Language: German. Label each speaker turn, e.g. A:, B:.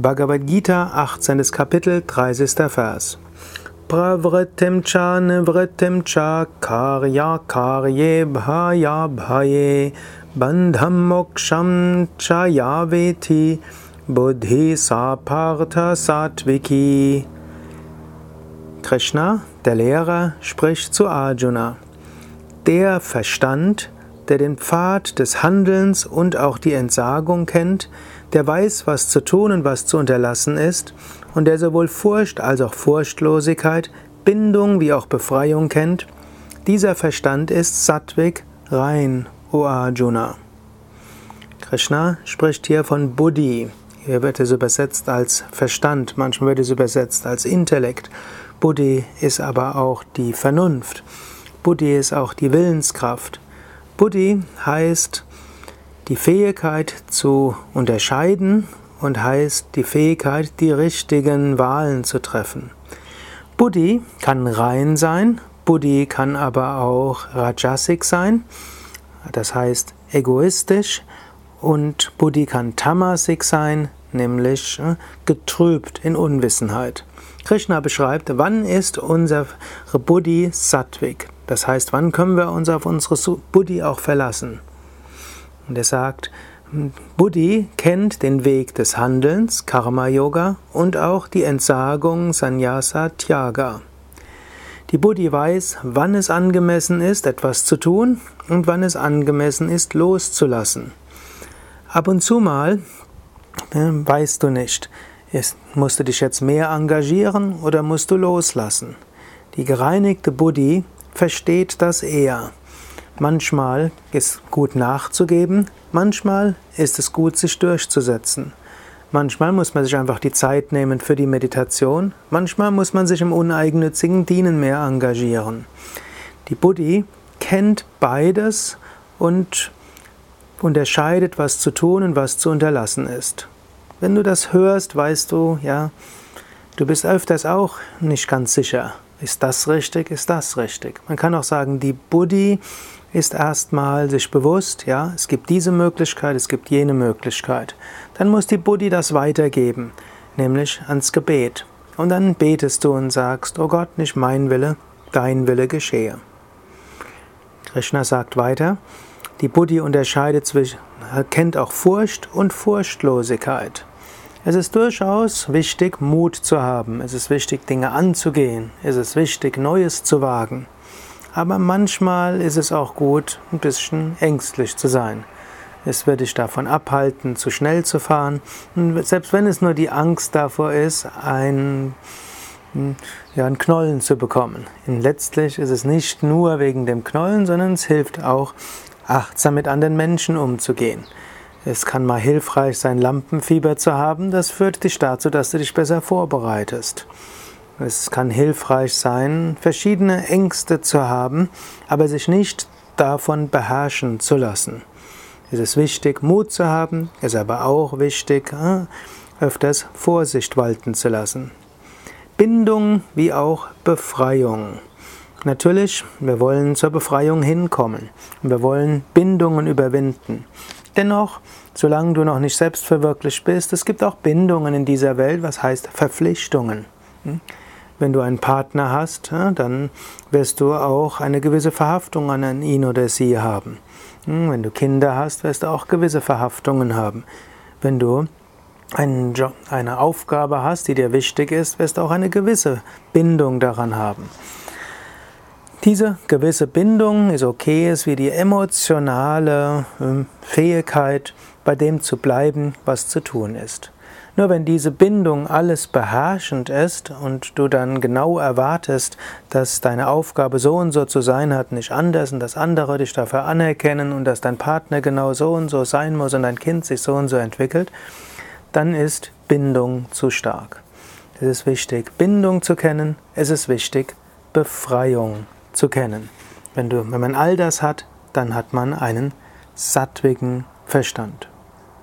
A: Bhagavad Gita, 18. Kapitel, 30. Vers. Pravritim cha nivritim cha karya karye bhaya bhaye bandham moksham cha yaveti buddhi sapartha satviki. Krishna, der Lehrer, spricht zu Arjuna. Der Verstand, der den Pfad des Handelns und auch die Entsagung kennt, der weiß, was zu tun und was zu unterlassen ist, und der sowohl Furcht als auch Furchtlosigkeit, Bindung wie auch Befreiung kennt, dieser Verstand ist Sattvik rein, O Arjuna. Krishna spricht hier von Buddhi. Hier wird es übersetzt als Verstand, manchmal wird es übersetzt als Intellekt. Buddhi ist aber auch die Vernunft. Buddhi ist auch die Willenskraft. Buddhi heißt die Fähigkeit zu unterscheiden und heißt die Fähigkeit, die richtigen Wahlen zu treffen. Buddhi kann rein sein, Buddhi kann aber auch Rajasik sein, das heißt egoistisch, und Buddhi kann Tamasik sein, nämlich äh, getrübt in Unwissenheit. Krishna beschreibt, wann ist unser Buddhi Sattvik. Das heißt, wann können wir uns auf unsere Buddhi auch verlassen? Und er sagt, Buddhi kennt den Weg des Handelns, Karma Yoga, und auch die Entsagung, Sannyasa Tyaga. Die Buddhi weiß, wann es angemessen ist, etwas zu tun und wann es angemessen ist, loszulassen. Ab und zu mal äh, weißt du nicht, musst du dich jetzt mehr engagieren oder musst du loslassen. Die gereinigte Buddhi versteht das eher. Manchmal ist gut nachzugeben, manchmal ist es gut, sich durchzusetzen. Manchmal muss man sich einfach die Zeit nehmen für die Meditation, manchmal muss man sich im uneigennützigen Dienen mehr engagieren. Die Buddhi kennt beides und unterscheidet, was zu tun und was zu unterlassen ist. Wenn du das hörst, weißt du, ja, du bist öfters auch nicht ganz sicher. Ist das richtig? Ist das richtig? Man kann auch sagen, die Buddhi ist erstmal sich bewusst, ja, es gibt diese Möglichkeit, es gibt jene Möglichkeit. Dann muss die Buddhi das weitergeben, nämlich ans Gebet. Und dann betest du und sagst, oh Gott, nicht mein Wille, dein Wille geschehe. Krishna sagt weiter, die Buddhi unterscheidet zwischen, kennt auch Furcht und Furchtlosigkeit. Es ist durchaus wichtig, Mut zu haben. Es ist wichtig, Dinge anzugehen. Es ist wichtig, Neues zu wagen. Aber manchmal ist es auch gut, ein bisschen ängstlich zu sein. Es wird dich davon abhalten, zu schnell zu fahren. Und selbst wenn es nur die Angst davor ist, ein, ja, einen Knollen zu bekommen. Und letztlich ist es nicht nur wegen dem Knollen, sondern es hilft auch, achtsam mit anderen Menschen umzugehen. Es kann mal hilfreich sein, Lampenfieber zu haben. Das führt dich dazu, dass du dich besser vorbereitest. Es kann hilfreich sein, verschiedene Ängste zu haben, aber sich nicht davon beherrschen zu lassen. Es ist wichtig, Mut zu haben, es ist aber auch wichtig, äh, öfters Vorsicht walten zu lassen. Bindung wie auch Befreiung. Natürlich, wir wollen zur Befreiung hinkommen. Wir wollen Bindungen überwinden. Dennoch, solange du noch nicht selbstverwirklicht bist, es gibt auch Bindungen in dieser Welt, was heißt Verpflichtungen. Hm? Wenn du einen Partner hast, dann wirst du auch eine gewisse Verhaftung an ihn oder sie haben. Hm, wenn du Kinder hast, wirst du auch gewisse Verhaftungen haben. Wenn du Job, eine Aufgabe hast, die dir wichtig ist, wirst du auch eine gewisse Bindung daran haben. Diese gewisse Bindung ist okay, ist wie die emotionale hm, Fähigkeit, bei dem zu bleiben, was zu tun ist. Nur wenn diese Bindung alles beherrschend ist und du dann genau erwartest, dass deine Aufgabe so und so zu sein hat, nicht anders und dass andere dich dafür anerkennen und dass dein Partner genau so und so sein muss und dein Kind sich so und so entwickelt, dann ist Bindung zu stark. Es ist wichtig, Bindung zu kennen, es ist wichtig, Befreiung zu kennen. Wenn, du, wenn man all das hat, dann hat man einen sattwigen Verstand.